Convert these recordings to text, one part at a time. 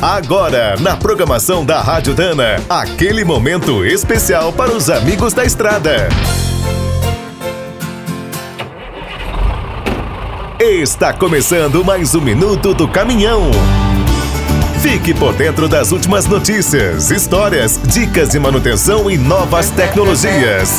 Agora, na programação da Rádio Dana, aquele momento especial para os amigos da estrada. Está começando mais um minuto do caminhão. Fique por dentro das últimas notícias, histórias, dicas de manutenção e novas tecnologias.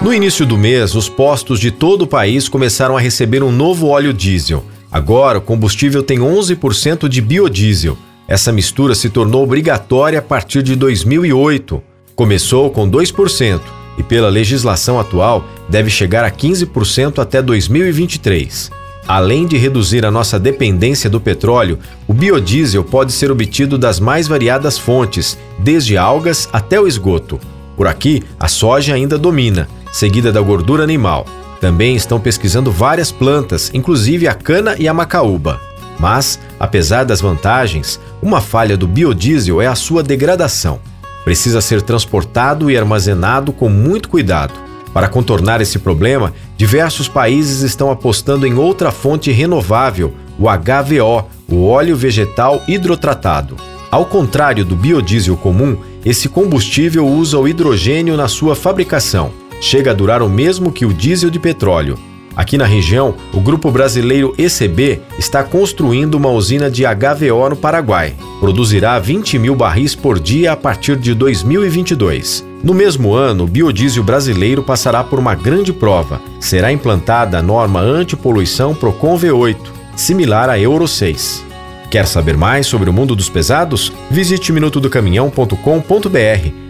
No início do mês, os postos de todo o país começaram a receber um novo óleo diesel. Agora, o combustível tem 11% de biodiesel. Essa mistura se tornou obrigatória a partir de 2008. Começou com 2% e, pela legislação atual, deve chegar a 15% até 2023. Além de reduzir a nossa dependência do petróleo, o biodiesel pode ser obtido das mais variadas fontes, desde algas até o esgoto. Por aqui, a soja ainda domina, seguida da gordura animal. Também estão pesquisando várias plantas, inclusive a cana e a macaúba. Mas, apesar das vantagens, uma falha do biodiesel é a sua degradação. Precisa ser transportado e armazenado com muito cuidado. Para contornar esse problema, diversos países estão apostando em outra fonte renovável, o HVO, o óleo vegetal hidrotratado. Ao contrário do biodiesel comum, esse combustível usa o hidrogênio na sua fabricação chega a durar o mesmo que o diesel de petróleo. Aqui na região, o grupo brasileiro ECB está construindo uma usina de HVO no Paraguai. Produzirá 20 mil barris por dia a partir de 2022. No mesmo ano, o biodiesel brasileiro passará por uma grande prova. Será implantada a norma antipoluição Procon V8, similar à Euro 6. Quer saber mais sobre o mundo dos pesados? Visite minutodocaminhão.com.br.